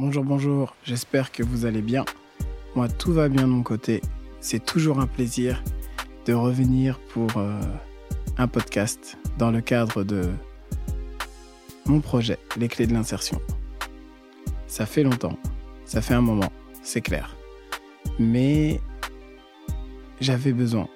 Bonjour, bonjour, j'espère que vous allez bien. Moi, tout va bien de mon côté. C'est toujours un plaisir de revenir pour euh, un podcast dans le cadre de mon projet, Les clés de l'insertion. Ça fait longtemps, ça fait un moment, c'est clair. Mais j'avais besoin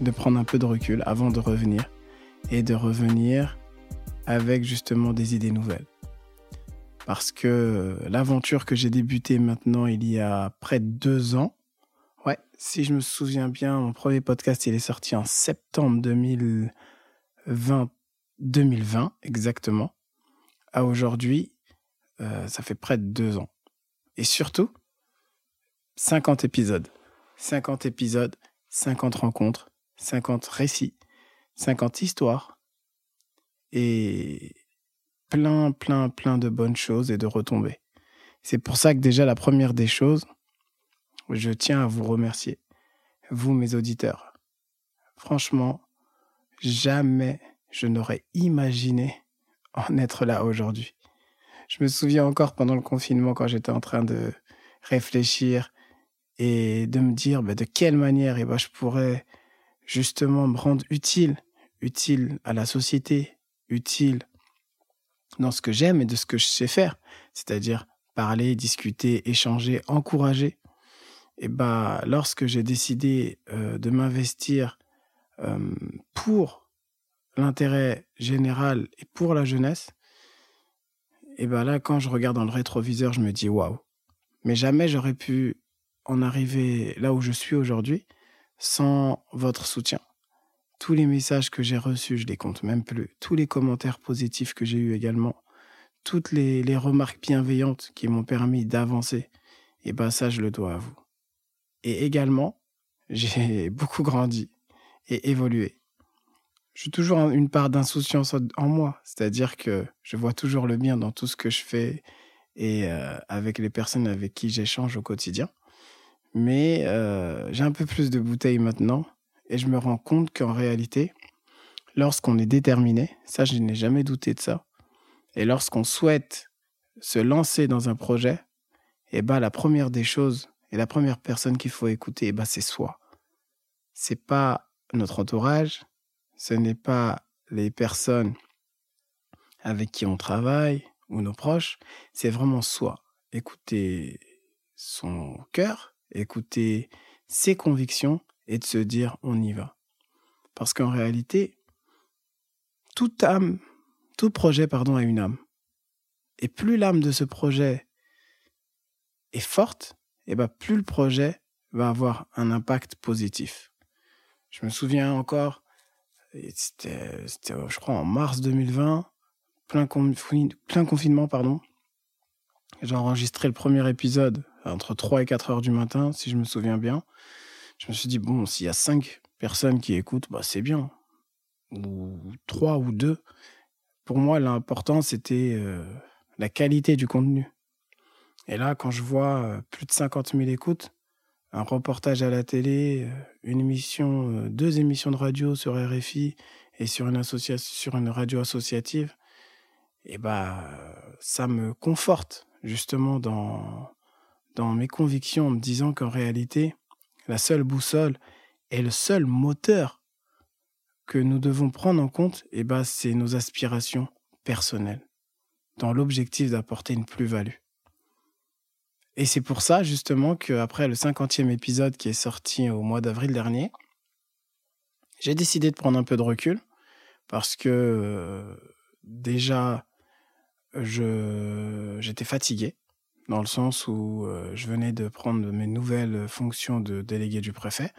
de prendre un peu de recul avant de revenir et de revenir avec justement des idées nouvelles. Parce que l'aventure que j'ai débutée maintenant il y a près de deux ans, ouais, si je me souviens bien, mon premier podcast il est sorti en septembre 2020, 2020 exactement. À aujourd'hui, euh, ça fait près de deux ans. Et surtout, 50 épisodes. 50 épisodes, 50 rencontres, 50 récits, 50 histoires et plein, plein, plein de bonnes choses et de retombées. C'est pour ça que déjà la première des choses, je tiens à vous remercier, vous mes auditeurs. Franchement, jamais je n'aurais imaginé en être là aujourd'hui. Je me souviens encore pendant le confinement quand j'étais en train de réfléchir et de me dire bah, de quelle manière eh ben, je pourrais justement me rendre utile, utile à la société, utile dans ce que j'aime et de ce que je sais faire, c'est-à-dire parler, discuter, échanger, encourager. Et bah, lorsque j'ai décidé euh, de m'investir euh, pour l'intérêt général et pour la jeunesse, et bah là, quand je regarde dans le rétroviseur, je me dis waouh. Mais jamais j'aurais pu en arriver là où je suis aujourd'hui sans votre soutien. Tous les messages que j'ai reçus, je les compte même plus. Tous les commentaires positifs que j'ai eus également. Toutes les, remarques bienveillantes qui m'ont permis d'avancer. Et ben ça, je le dois à vous. Et également, j'ai beaucoup grandi et évolué. J'ai toujours une part d'insouciance en moi, c'est-à-dire que je vois toujours le bien dans tout ce que je fais et euh, avec les personnes avec qui j'échange au quotidien. Mais euh, j'ai un peu plus de bouteilles maintenant et je me rends compte qu'en réalité, lorsqu'on est déterminé, ça je n'ai jamais douté de ça, et lorsqu'on souhaite se lancer dans un projet, et eh ben, la première des choses et la première personne qu'il faut écouter, eh ben, c'est soi. C'est pas notre entourage, ce n'est pas les personnes avec qui on travaille ou nos proches, c'est vraiment soi. Écouter son cœur, écouter ses convictions et de se dire on y va. Parce qu'en réalité, toute âme, tout projet pardon a une âme. Et plus l'âme de ce projet est forte, et ben plus le projet va avoir un impact positif. Je me souviens encore, c'était, je crois en mars 2020, plein, plein confinement pardon. J'ai enregistré le premier épisode entre 3 et 4 heures du matin, si je me souviens bien. Je me suis dit, bon, s'il y a 5 personnes qui écoutent, bah, c'est bien. Ou 3 ou 2. Pour moi, l'important, c'était euh, la qualité du contenu. Et là, quand je vois euh, plus de 50 000 écoutes, un reportage à la télé, euh, une émission, deux émissions de radio sur RFI et sur une, sur une radio associative, et bah, ça me conforte justement dans, dans mes convictions en me disant qu'en réalité, la seule boussole et le seul moteur que nous devons prendre en compte, eh ben, c'est nos aspirations personnelles, dans l'objectif d'apporter une plus-value. Et c'est pour ça, justement, qu'après le cinquantième épisode qui est sorti au mois d'avril dernier, j'ai décidé de prendre un peu de recul, parce que euh, déjà, j'étais fatigué dans le sens où euh, je venais de prendre mes nouvelles fonctions de délégué du préfet,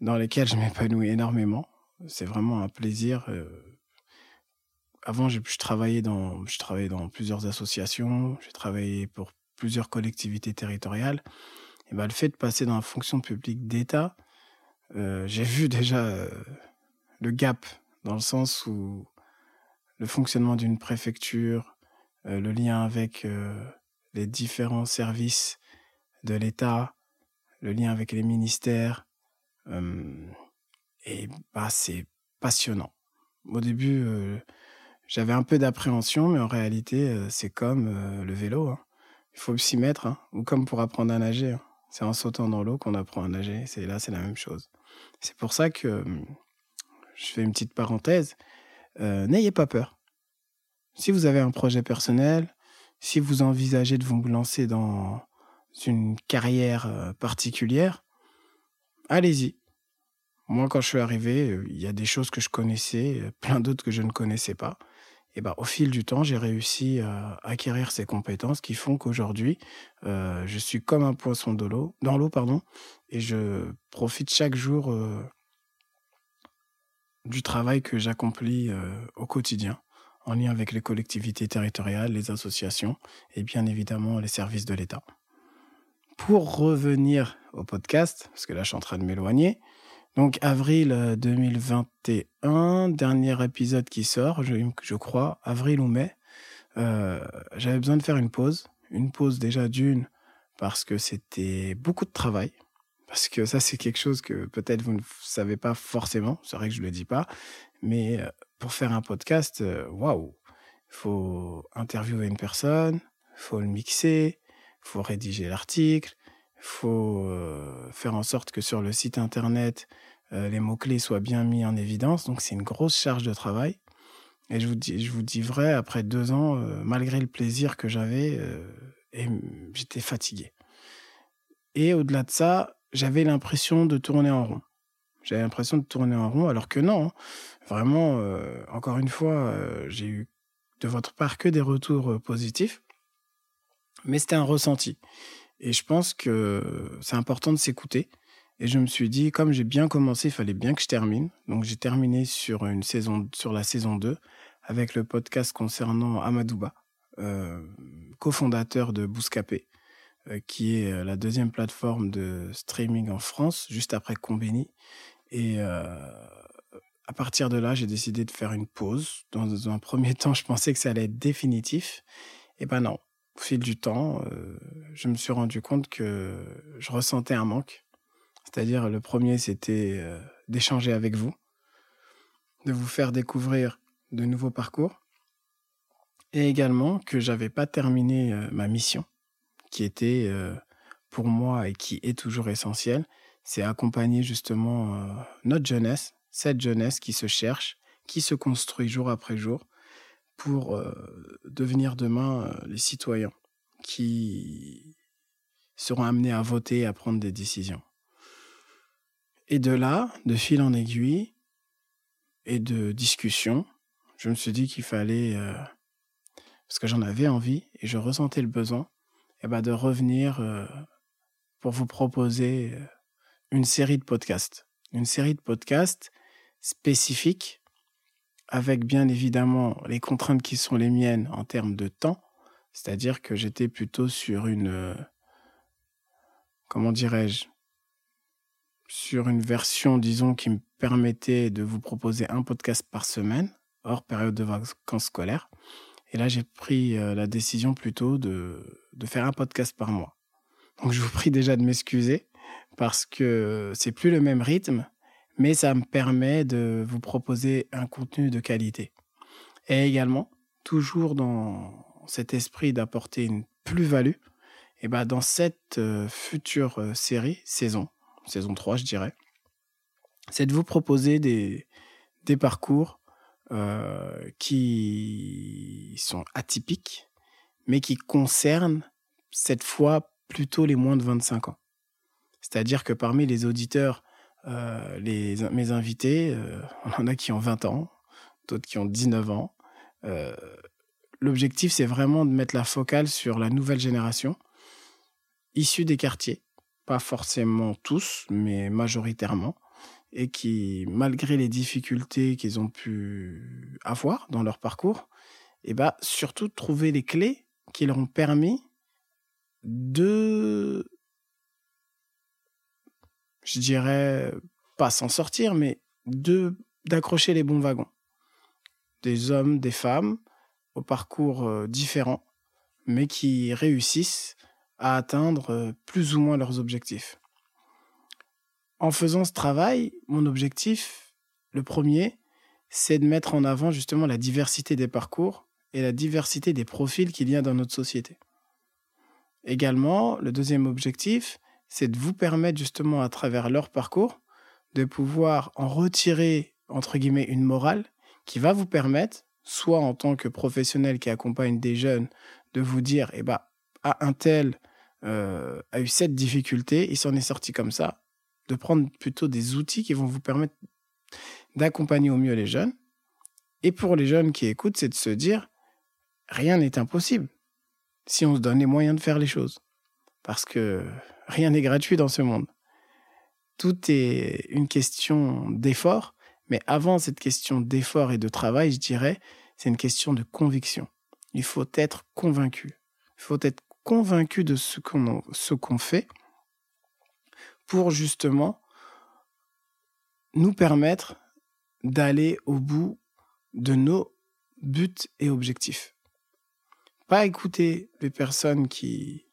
dans lesquelles je m'épanouis énormément. C'est vraiment un plaisir. Euh. Avant, je travaillais dans, je travaillais dans plusieurs associations, j'ai travaillé pour plusieurs collectivités territoriales. Et ben, le fait de passer dans la fonction publique d'État, euh, j'ai vu déjà le gap dans le sens où le fonctionnement d'une préfecture, le lien avec les différents services de l'État, le lien avec les ministères. et bah, c'est passionnant. Au début, j'avais un peu d'appréhension, mais en réalité, euh, c'est comme euh, le vélo. Hein. Il faut s'y mettre, hein. ou comme pour apprendre à nager. Hein. C'est en sautant dans l'eau qu'on apprend à nager. C'est là, c'est la même chose. C'est pour ça que je fais une petite parenthèse. N'ayez pas peur. Si vous avez un projet personnel, si vous envisagez de vous lancer dans une carrière particulière, allez-y. Moi, quand je suis arrivé, il y a des choses que je connaissais, plein d'autres que je ne connaissais pas. Et ben, au fil du temps, j'ai réussi à acquérir ces compétences qui font qu'aujourd'hui, je suis comme un poisson dans l'eau, pardon, et je profite chaque jour du travail que j'accomplis au quotidien en lien avec les collectivités territoriales, les associations et bien évidemment les services de l'État. Pour revenir au podcast, parce que là je suis en train de m'éloigner, donc avril 2021, dernier épisode qui sort, je, crois, avril ou mai, euh, j'avais besoin de faire une pause. Une pause déjà d'une, parce que c'était beaucoup de travail. Parce que ça, c'est quelque chose que peut-être vous ne savez pas forcément. C'est vrai que je ne le dis pas. Mais euh, pour faire un podcast, euh, waouh, faut interviewer une personne, faut le mixer, faut rédiger l'article, faut euh, faire en sorte que sur le site internet, euh, les mots-clés soient bien mis en évidence. Donc c'est une grosse charge de travail. Et je vous dis, je vous dis vrai, après deux ans, malgré le plaisir que j'avais, j'étais fatigué. Et au-delà de ça, j'avais l'impression de tourner en rond. J'avais l'impression de tourner en rond, alors que non. Hein. Vraiment, euh, encore une fois, euh, j'ai eu de votre part que des retours euh, positifs, mais c'était un ressenti. Et je pense que c'est important de s'écouter. Et je me suis dit, comme j'ai bien commencé, il fallait bien que je termine. Donc j'ai terminé sur, une saison, sur la saison 2 avec le podcast concernant Amadouba, cofondateur de Bouscapé, qui est la deuxième plateforme de streaming en France, juste après Combini. Et à partir de là, j'ai décidé de faire une pause. Dans un premier temps, je pensais que ça allait être définitif. Et ben non. Au fil du temps, euh, je me suis rendu compte que je ressentais un manque. C'est-à-dire, le premier, c'était euh, d'échanger avec vous, de vous faire découvrir de nouveaux parcours, et également que j'avais pas terminé euh, ma mission, qui était pour moi et qui est toujours essentielle, c'est accompagner justement notre jeunesse cette jeunesse qui se cherche, qui se construit jour après jour pour euh, devenir demain euh, les citoyens qui seront amenés à voter et à prendre des décisions. Et de là, de fil en aiguille et de discussion, je me suis dit qu'il fallait, euh, parce que j'en avais envie et je ressentais le besoin, et eh ben de revenir pour vous proposer une série de podcasts. Une série de podcasts spécifique, avec bien évidemment les contraintes qui sont les miennes en termes de temps, c'est-à-dire que j'étais plutôt sur une, euh, comment dirais-je, sur une version, disons, qui me permettait de vous proposer un podcast par semaine, hors période de vacances scolaires. Et là, j'ai pris euh, la décision plutôt de, de faire un podcast par mois. Donc, je vous prie déjà de m'excuser parce que c'est plus le même rythme mais ça me permet de vous proposer un contenu de qualité. Et également, toujours dans cet esprit d'apporter une plus-value, et ben dans cette euh, future euh, série, saison, saison 3 je dirais, c'est de vous proposer des, des parcours euh, qui sont atypiques, mais qui concernent cette fois plutôt les moins de 25 ans. C'est-à-dire que parmi les auditeurs euh, mes invités, euh, on en a qui ont 20 ans, d'autres qui ont 19 ans. Euh, l'objectif, c'est vraiment de mettre la focale sur la nouvelle génération, issue des quartiers, pas forcément tous, mais majoritairement, et qui, malgré les difficultés qu'ils ont pu avoir dans leur parcours, et eh bah, surtout trouver les clés qui leur ont permis de je dirais, pas s'en sortir, mais d'accrocher les bons wagons. Des hommes, des femmes, au parcours euh, différents, mais qui réussissent à atteindre euh, plus ou moins leurs objectifs. En faisant ce travail, mon objectif, le premier, c'est de mettre en avant justement la diversité des parcours et la diversité des profils qu'il y a dans notre société. Également, le deuxième objectif, c'est de vous permettre justement à travers leur parcours de pouvoir en retirer, entre guillemets, une morale qui va vous permettre, soit en tant que professionnel qui accompagne des jeunes, de vous dire, eh ben, à un tel euh, a eu cette difficulté, il s'en est sorti comme ça, de prendre plutôt des outils qui vont vous permettre d'accompagner au mieux les jeunes. Et pour les jeunes qui écoutent, c'est de se dire, rien n'est impossible si on se donne les moyens de faire les choses. Parce que rien n'est gratuit dans ce monde. Tout est une question d'effort, mais avant cette question d'effort et de travail, je dirais, c'est une question de conviction. Il faut être convaincu. Il faut être convaincu de ce qu'on fait pour justement nous permettre d'aller au bout de nos buts et objectifs. Pas écouter les personnes qui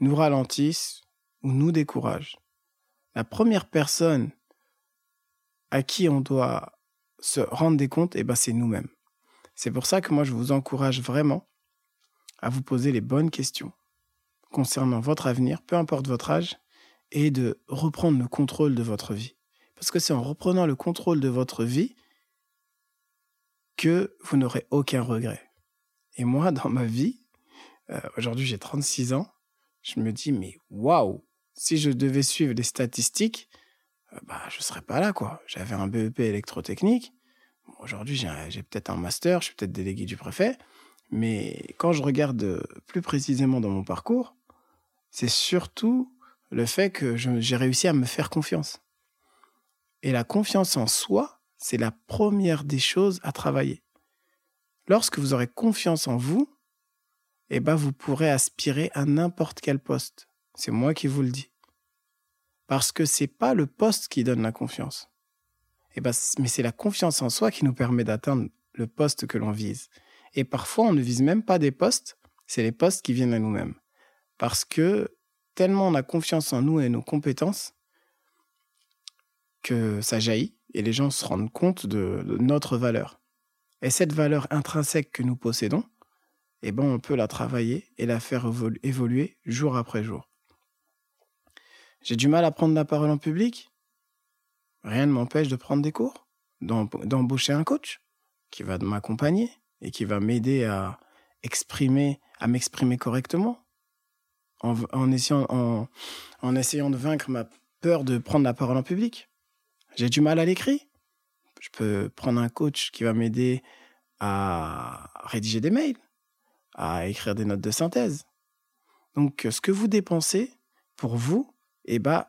nous ralentissent ou nous découragent. La première personne à qui on doit se rendre des comptes, eh ben, c'est nous-mêmes. C'est pour ça que moi, je vous encourage vraiment à vous poser les bonnes questions concernant votre avenir, peu importe votre âge, et de reprendre le contrôle de votre vie. Parce que c'est en reprenant le contrôle de votre vie que vous n'aurez aucun regret. Et moi, dans ma vie, euh, aujourd'hui j'ai 36 ans, je me dis, mais waouh, si je devais suivre les statistiques, euh, bah, je ne serais pas là, quoi. J'avais un BEP électrotechnique. aujourd'hui, j'ai peut-être un master, je suis peut-être délégué du préfet. Mais quand je regarde plus précisément dans mon parcours, c'est surtout le fait que j'ai réussi à me faire confiance. Et la confiance en soi, c'est la première des choses à travailler. Lorsque vous aurez confiance en vous, eh ben vous pourrez aspirer à n'importe quel poste. C'est moi qui vous le dis. Parce que c'est pas le poste qui donne la confiance. Eh ben, mais c'est la confiance en soi qui nous permet d'atteindre le poste que l'on vise. Et parfois, on ne vise même pas des postes, c'est les postes qui viennent à nous-mêmes. Parce que tellement on a confiance en nous et nos compétences que ça jaillit et les gens se rendent compte de, notre valeur. Et cette valeur intrinsèque que nous possédons, eh ben, on peut la travailler et la faire évoluer jour après jour. J'ai du mal à prendre la parole en public. Rien ne m'empêche de prendre des cours, d'embaucher un coach qui va m'accompagner et qui va m'aider à exprimer, à m'exprimer correctement, en, essayant, en, essayant de vaincre ma peur de prendre la parole en public. J'ai du mal à l'écrit. Je peux prendre un coach qui va m'aider à rédiger des mails, à écrire des notes de synthèse. Donc, ce que vous dépensez pour vous, eh ben,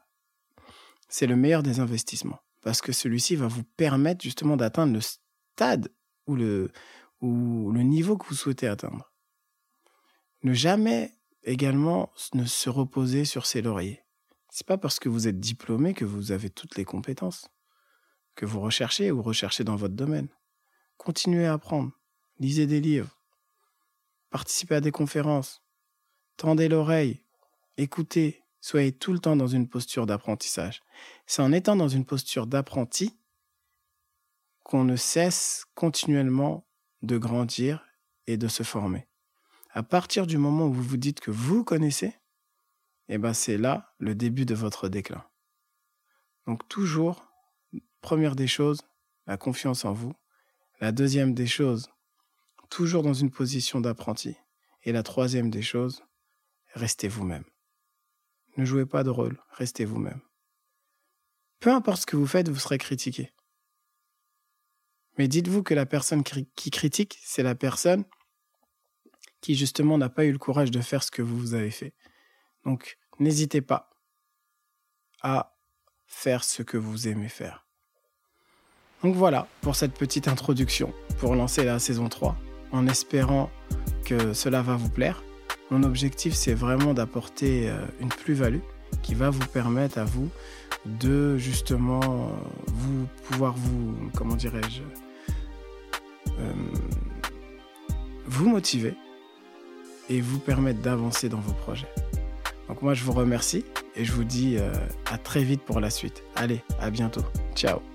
c'est le meilleur des investissements. Parce que celui-ci va vous permettre justement d'atteindre le stade ou le, ou le niveau que vous souhaitez atteindre. Ne jamais également ne se reposer sur ses lauriers. C'est pas parce que vous êtes diplômé que vous avez toutes les compétences que vous recherchez ou recherchez dans votre domaine. Continuez à apprendre, lisez des livres, participez à des conférences, tendez l'oreille, écoutez, soyez tout le temps dans une posture d'apprentissage. C'est en étant dans une posture d'apprenti qu'on ne cesse continuellement de grandir et de se former à partir du moment où vous vous dites que vous connaissez, eh ben c'est là le début de votre déclin. Donc toujours, première des choses, la confiance en vous. La deuxième des choses, toujours dans une position d'apprenti. Et la troisième des choses, restez vous-même. Ne jouez pas de rôle, restez vous-même. Peu importe ce que vous faites, vous serez critiqué. Mais dites-vous que la personne qui critique, c'est la personne qui justement n'a pas eu le courage de faire ce que vous avez fait. Donc, n'hésitez pas à faire ce que vous aimez faire. Donc voilà pour cette petite introduction pour lancer la saison 3, en espérant que cela va vous plaire. Mon objectif, c'est vraiment d'apporter euh, une plus-value qui va vous permettre à vous de justement vous pouvoir vous, comment dirais-je, euh, vous motiver et vous permettre d'avancer dans vos projets. Donc moi je vous remercie et je vous dis euh, à très vite pour la suite. Allez, à bientôt. Ciao